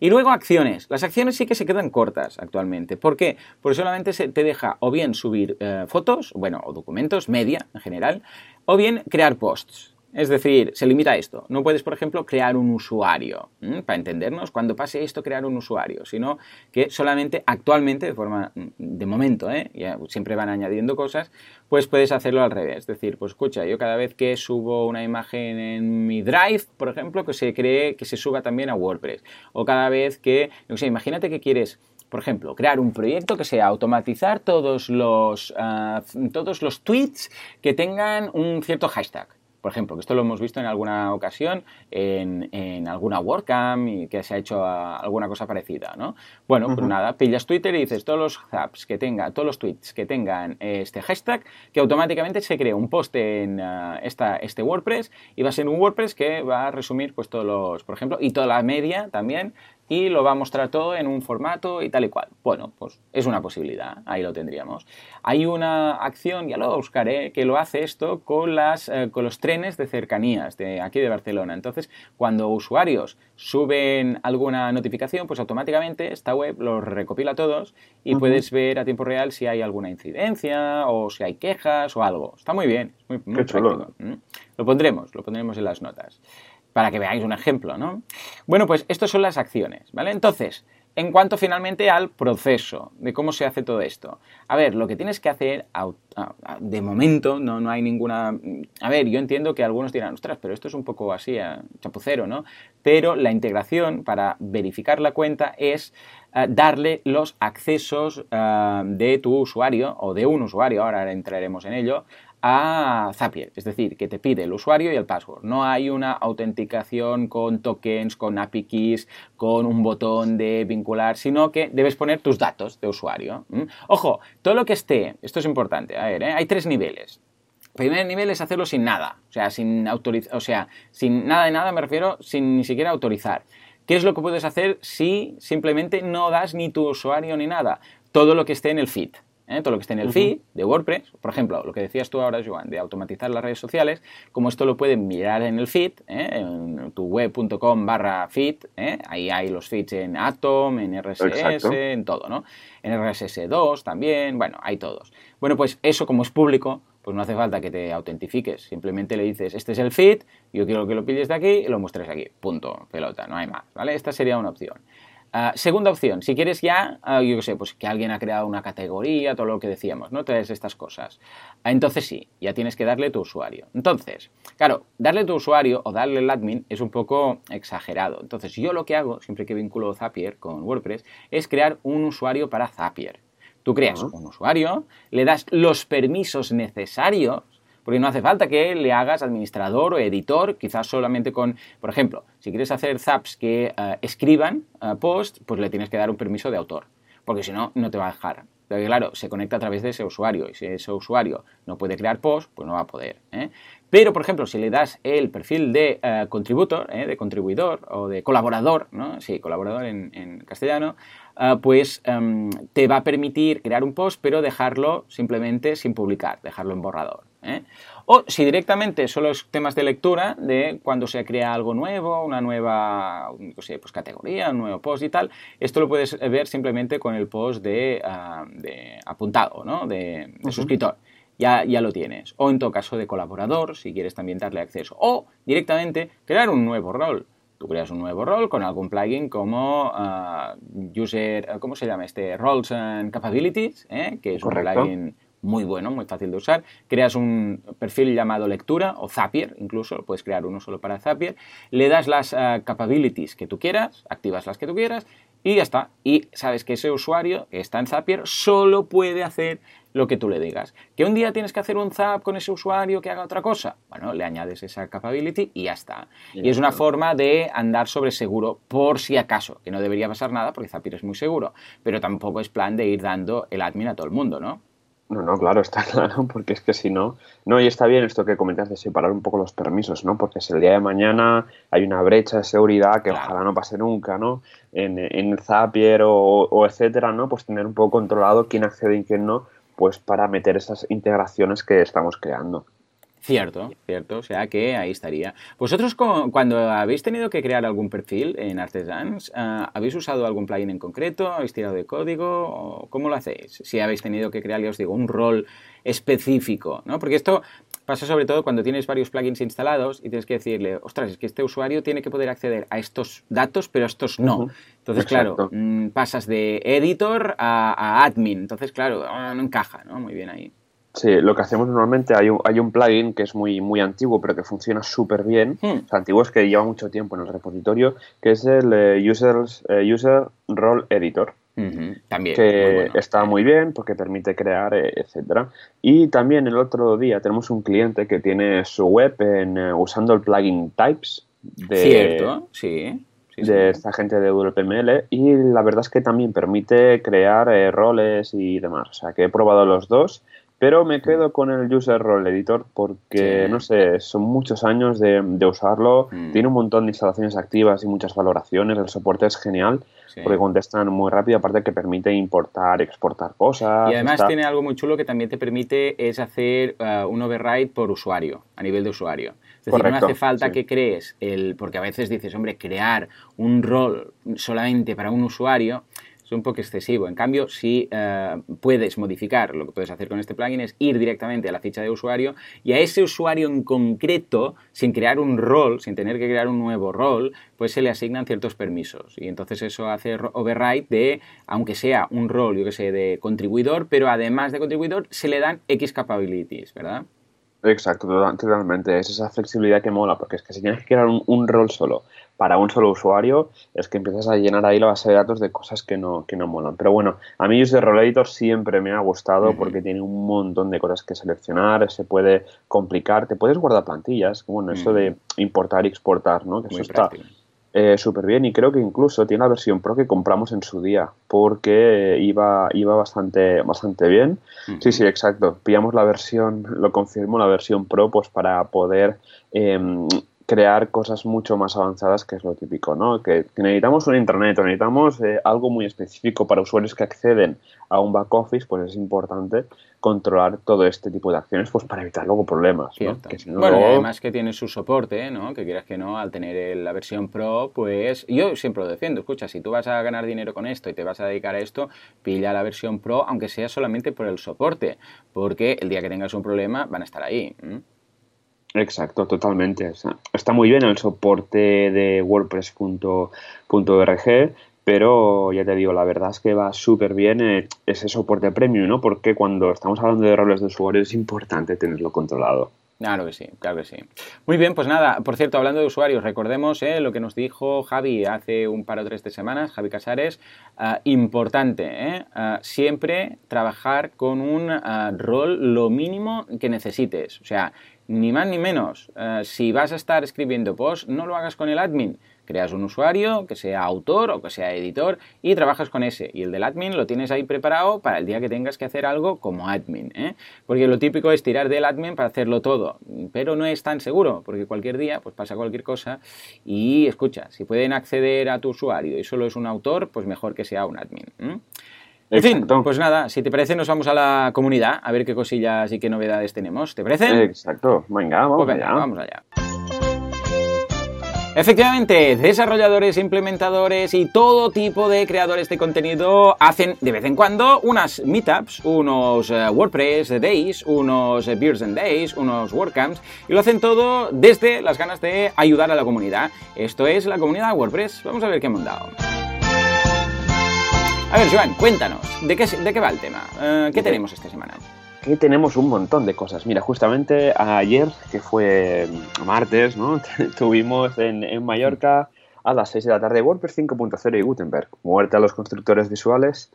Y luego acciones. Las acciones sí que se quedan cortas actualmente. ¿Por qué? Porque solamente se te deja o bien subir eh, fotos, bueno, o documentos, media en general, o bien crear posts. Es decir, se limita a esto. No puedes, por ejemplo, crear un usuario, para entendernos, cuando pase esto, crear un usuario, sino que solamente actualmente, de forma, de momento, ¿eh? ya siempre van añadiendo cosas, pues puedes hacerlo al revés. Es decir, pues escucha, yo cada vez que subo una imagen en mi Drive, por ejemplo, que se cree que se suba también a WordPress. O cada vez que, no sé, imagínate que quieres por ejemplo, crear un proyecto que sea automatizar todos los, ah, todos los tweets que tengan un cierto hashtag. Por ejemplo, que esto lo hemos visto en alguna ocasión en, en alguna WordCamp y que se ha hecho alguna cosa parecida, ¿no? Bueno, pues nada, pillas Twitter y dices todos los que tenga, todos los tweets que tengan este hashtag, que automáticamente se cree un post en ah, esta, este WordPress y va a ser un WordPress que va a resumir pues todos los, por ejemplo, y toda la media también y lo va a mostrar todo en un formato y tal y cual. Bueno, pues es una posibilidad, ahí lo tendríamos. Hay una acción, ya lo buscaré, que lo hace esto con, las, eh, con los trenes de cercanías de aquí de Barcelona. Entonces, cuando usuarios suben alguna notificación, pues automáticamente esta web los recopila todos y puedes ver a tiempo real si hay alguna incidencia o si hay quejas o algo. Está muy bien, muy, muy práctico. Lo pondremos, lo pondremos en las notas para que veáis un ejemplo, ¿no? Bueno, pues estas son las acciones, ¿vale? Entonces, en cuanto finalmente al proceso de cómo se hace todo esto. A ver, lo que tienes que hacer, de momento, no, no hay ninguna... A ver, yo entiendo que algunos dirán, ostras, pero esto es un poco así, chapucero, ¿no? Pero la integración para verificar la cuenta es eh, darle los accesos eh, de tu usuario o de un usuario, ahora entraremos en ello, a Zapier, es decir, que te pide el usuario y el password. No hay una autenticación con tokens, con API keys, con un botón de vincular, sino que debes poner tus datos de usuario. Ojo, todo lo que esté, esto es importante, a ver, ¿eh? hay tres niveles. El primer nivel es hacerlo sin nada, o sea, sin autorizar, o sea, sin nada de nada me refiero sin ni siquiera autorizar. ¿Qué es lo que puedes hacer si simplemente no das ni tu usuario ni nada? Todo lo que esté en el feed. ¿Eh? todo lo que esté en el feed de WordPress, por ejemplo, lo que decías tú ahora, Joan, de automatizar las redes sociales, como esto lo pueden mirar en el feed, ¿eh? en tu web.com barra feed, ¿eh? ahí hay los feeds en Atom, en RSS, en todo, ¿no? En RSS2 también, bueno, hay todos. Bueno, pues eso como es público, pues no hace falta que te autentifiques, simplemente le dices, este es el feed, yo quiero que lo pilles de aquí y lo muestres aquí, punto, pelota, no hay más, ¿vale? Esta sería una opción. Ah, segunda opción, si quieres ya, ah, yo qué sé, pues que alguien ha creado una categoría, todo lo que decíamos, ¿no? Todas estas cosas. Ah, entonces sí, ya tienes que darle tu usuario. Entonces, claro, darle tu usuario o darle el admin es un poco exagerado. Entonces, yo lo que hago, siempre que vinculo Zapier con WordPress, es crear un usuario para Zapier. Tú creas un usuario, le das los permisos necesarios porque no hace falta que le hagas administrador o editor, quizás solamente con, por ejemplo, si quieres hacer zaps que eh, escriban eh, post, pues le tienes que dar un permiso de autor, porque si no, no te va a dejar. Pero claro, se conecta a través de ese usuario y si ese usuario no puede crear post, pues no va a poder. ¿eh? Pero, por ejemplo, si le das el perfil de contributor, de contribuidor o de colaborador, ¿no? Sí, colaborador en, castellano, pues em, te va a permitir crear un post, pero dejarlo simplemente sin publicar, dejarlo en borrador. O si directamente solo es temas de lectura, de cuando se crea algo nuevo, una nueva no sé, pues categoría, un nuevo post y tal, esto lo puedes ver simplemente con el post de, ah, apuntado, ¿no? de, suscriptor. Ya, ya, lo tienes. O en todo caso de colaborador, si quieres también darle acceso. O directamente crear un nuevo rol. Tú creas un nuevo rol con algún plugin como ah, User, ¿cómo se llama este? Roles and Capabilities, ¿eh? que es un plugin muy bueno, muy fácil de usar. Creas un perfil llamado lectura o Zapier, incluso, puedes crear uno solo para Zapier. Le das las eh, capabilities que tú quieras, activas las que tú quieras y ya está. Y sabes que ese usuario que está en Zapier solo puede hacer lo que tú le digas. ¿Que un día tienes que hacer un zap con ese usuario que haga otra cosa? Bueno, le añades esa capability y ya está. Y, es una forma de andar sobre seguro por si acaso, que no debería pasar nada porque Zapier es muy seguro, pero tampoco es plan de ir dando el admin a todo el mundo, ¿no? No, no, claro, está claro, porque es que si no, no, y está bien esto que comentas de separar un poco los permisos, ¿no? Porque si el día de mañana hay una brecha de seguridad que ojalá no pase nunca, ¿no? En, en Zapier o, o, etcétera, ¿no? Pues tener un poco controlado quién accede y quién no, pues para meter esas integraciones que estamos creando. Cierto, cierto, o sea que ahí estaría. Vosotros cuando habéis tenido que crear algún perfil en Artesans, ah, ¿habéis usado algún plugin en concreto? ¿Habéis tirado de código? ¿Cómo lo hacéis? Si habéis tenido que crear, ya os digo, un rol específico, ¿no? Porque esto pasa sobre todo cuando tienes varios plugins instalados y tienes que decirle, ostras, es que este usuario tiene que poder acceder a estos datos, pero a estos no. Entonces, claro, mm, pasas de editor a, a, admin. Entonces, claro, no encaja, ¿no? Muy bien ahí. Sí, lo que hacemos normalmente, hay un, hay un plugin que es muy, muy antiguo, pero que funciona súper bien. Hmm. antiguo es que lleva mucho tiempo en el repositorio, que es el eh, Users, eh, User Role Editor. También. Que está muy bien porque permite crear, eh, etcétera. Y también el otro día tenemos un cliente que tiene su web en, usando el plugin Types. De, Cierto, sí. de esta gente de WPML y la verdad es que también permite crear roles y demás. O sea que he probado los dos pero me quedo con el User Role Editor porque, no sé, son muchos años de, usarlo. Mm. Tiene un montón de instalaciones activas y muchas valoraciones. El soporte es genial porque contestan muy rápido, aparte que permite importar, exportar cosas. Y además tiene algo muy chulo que también te permite es hacer uh, un override por usuario, a nivel de usuario. Es decir, no hace falta que crees el... Porque a veces dices, hombre, crear un rol solamente para un usuario es un poco excesivo. En cambio, si eh, puedes modificar, lo que puedes hacer con este plugin es ir directamente a la ficha de usuario y a ese usuario en concreto, sin crear un rol, sin tener que crear un nuevo rol, pues se le asignan ciertos permisos. Y entonces eso hace override de, aunque sea un rol, yo que sé, de contribuidor, pero además de contribuidor, se le dan X capabilities, ¿verdad? Exacto, totalmente. Es esa flexibilidad que mola, porque es que si tienes que crear un rol solo para un solo usuario, es que empiezas a llenar ahí la base de datos de cosas que no, que no molan. Pero bueno, a mí User Role Editor siempre me ha gustado porque tiene un montón de cosas que seleccionar, se puede complicar, te puedes guardar plantillas, bueno, eso de importar y exportar, ¿no? Que eso está eh, súper bien y creo que incluso tiene la versión Pro que compramos en su día porque iba, iba bastante, bastante bien. Sí, sí, exacto. Pillamos la versión, lo confirmo, la versión Pro pues para poder... Em, crear cosas mucho más avanzadas, que es lo típico, ¿no? Que, necesitamos un internet, necesitamos eh, algo muy específico para usuarios que acceden a un back office, pues es importante controlar todo este tipo de acciones, pues para evitar luego problemas, ¿no? bueno, además que tiene su soporte, ¿no? Que quieras que no, al tener la versión Pro, pues yo siempre lo defiendo, escucha, si tú vas a ganar dinero con esto y te vas a dedicar a esto, pilla la versión Pro, aunque sea solamente por el soporte, porque el día que tengas un problema van a estar ahí. Exacto, totalmente. Está muy bien el soporte de WordPress.org, pero ya te digo, la verdad es que va súper bien eh, ese soporte premium, ¿no? Porque cuando estamos hablando de roles de usuario es importante tenerlo controlado. Claro que sí, claro que sí. Muy bien, pues nada, por cierto, hablando de usuarios, recordemos eh, lo que nos dijo Javi hace un par o tres de semanas, Javi Casares, ah, importante, eh, ah, siempre trabajar con un ah, rol lo mínimo que necesites. O sea, ni más ni menos. Si vas a estar escribiendo post, no lo hagas con el admin. Creas un usuario que sea autor o que sea editor y trabajas con ese. Y el del admin lo tienes ahí preparado para el día que tengas que hacer algo como admin. ¿eh? Porque lo típico es tirar del admin para hacerlo todo. Pero no es tan seguro, porque cualquier día pues pasa cualquier cosa. Y escucha, si pueden acceder a tu usuario y solo es un autor, pues mejor que sea un admin. En fin, pues nada, si te parece nos vamos a la comunidad a ver qué cosillas y qué novedades tenemos. ¿Te parece? Exacto, venga, vamos pues allá. Vamos allá. Efectivamente, desarrolladores, implementadores y todo tipo de creadores de contenido hacen de vez en cuando unas meetups, unos eh, WordPress Days, unos Beers and Days, unos WordCamps y lo hacen todo desde las ganas de ayudar a la comunidad. Esto es la comunidad WordPress. Vamos a ver qué hemos dado. A ver, Joan, cuéntanos, ¿de qué, de qué va el tema? Eh, ¿Qué tenemos esta semana? Que tenemos un montón de cosas. Mira, justamente ayer, que fue martes, ¿no? Tuvimos en, Mallorca a las 6 de la tarde WordPress 5.0 y Gutenberg, muerte a los constructores visuales.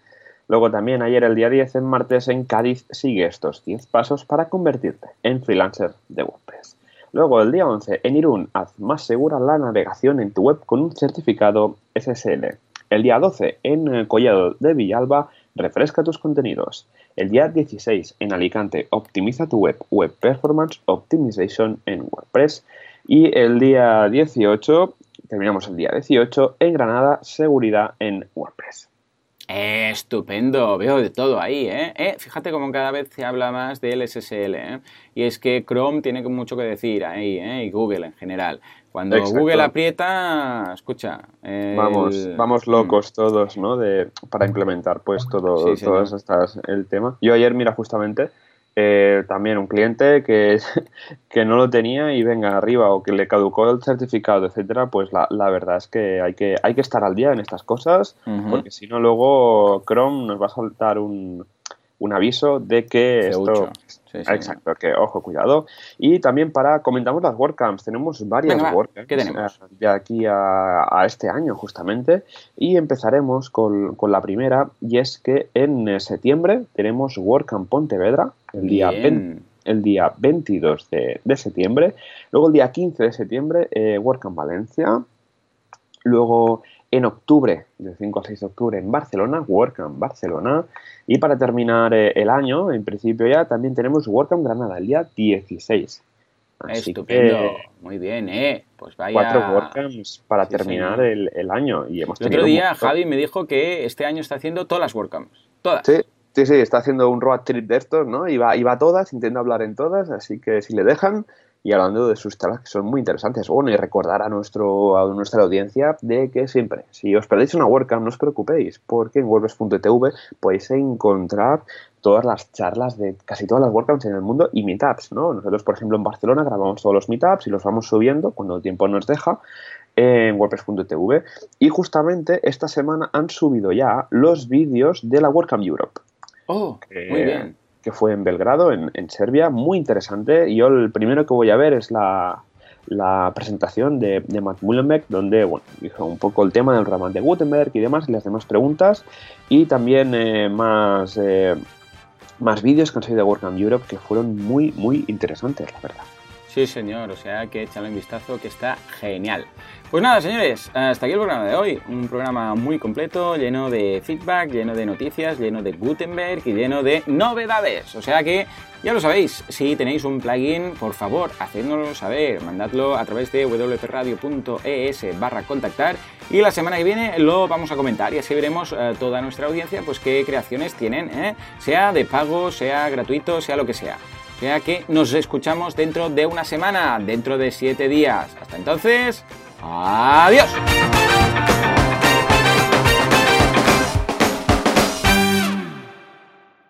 Luego también ayer, el día 10, en martes, en Cádiz, sigue estos 10 pasos para convertirte en freelancer de WordPress. Luego, el día 11, en Irún, haz más segura la navegación en tu web con un certificado SSL. El día 12, en Collado de Villalba, refresca tus contenidos. El día 16 en Alicante, optimiza tu web, Web Performance Optimization en WordPress. Y el día 18, terminamos el día 18, en Granada, seguridad en WordPress. estupendo, veo de todo ahí, ¿eh? ¿eh? Fíjate cómo cada vez se habla más del SSL, ¿eh? Y es que Chrome tiene mucho que decir ahí, ¿eh? Y Google en general. Cuando Google aprieta, escucha. Vamos, vamos locos todos, ¿no? De, para implementar, pues, todo, todas estas, el tema. Yo ayer, mira, justamente, eh, también un cliente que, que no lo tenía y venga arriba o que le caducó el certificado, etcétera, pues la, la verdad es que hay, que hay que estar al día en estas cosas, porque si no, luego Chrome nos va a saltar un, un aviso de que esto, Exacto, que ojo, cuidado. Y también para, comentamos las WordCamps, tenemos varias WordCamps tenemos? Eh, de aquí a, este año justamente. Y empezaremos con, la primera y es que en septiembre tenemos WordCamp Pontevedra, el día, el día 22 de, septiembre, luego el día 15 de septiembre eh, WordCamp Valencia, luego en octubre, del 5 al 6 de octubre en Barcelona, WordCamp Barcelona. Y para terminar eh, el año, en principio ya, también tenemos WordCamp Granada, el día 16. Estupendo, muy bien, ¿eh? Pues vaya... Cuatro WordCamps para terminar El, año. Y hemos el otro día Javi me dijo que este año está haciendo todas las WordCamps, todas. Sí, sí, sí, está haciendo un road trip de estos, ¿no? Y va, y va a todas, intenta hablar en todas, así que si le dejan, y hablando de sus charlas que son muy interesantes. Bueno, y recordar a, nuestro, a nuestra audiencia de que siempre, si os perdéis una WordCamp, no os preocupéis, porque en WordPress.tv podéis encontrar todas las charlas de casi todas las WordCamps en el mundo y meetups, ¿no? Nosotros, por ejemplo, en Barcelona grabamos todos los meetups y los vamos subiendo cuando el tiempo nos deja en WordPress.tv y justamente esta semana han subido ya los vídeos de la WordCamp Europe. Oh, muy bien que fue en Belgrado, en, Serbia, muy interesante. Yo el primero que voy a ver es la, presentación de, de, Matt Mullenbeck, donde bueno, dijo un poco el tema del ramal de Gutenberg y demás, y las demás preguntas, y también eh, más, eh, más vídeos que han salido de WordCamp Europe que fueron muy, muy interesantes, la verdad. Sí, señor, o sea que échale un vistazo que está genial. Pues nada, señores, hasta aquí el programa de hoy. Un programa muy completo, lleno de feedback, lleno de noticias, lleno de Gutenberg y lleno de novedades. O sea que, ya lo sabéis, si tenéis un plugin, por favor, hacednoslo saber. Mandadlo a través de wpradio.es barra contactar y la semana que viene lo vamos a comentar y así veremos eh, toda nuestra audiencia pues qué creaciones tienen, ¿eh? sea de pago, sea gratuito, sea lo que sea. Sea que nos escuchamos dentro de una semana, dentro de siete días. Hasta entonces, adiós.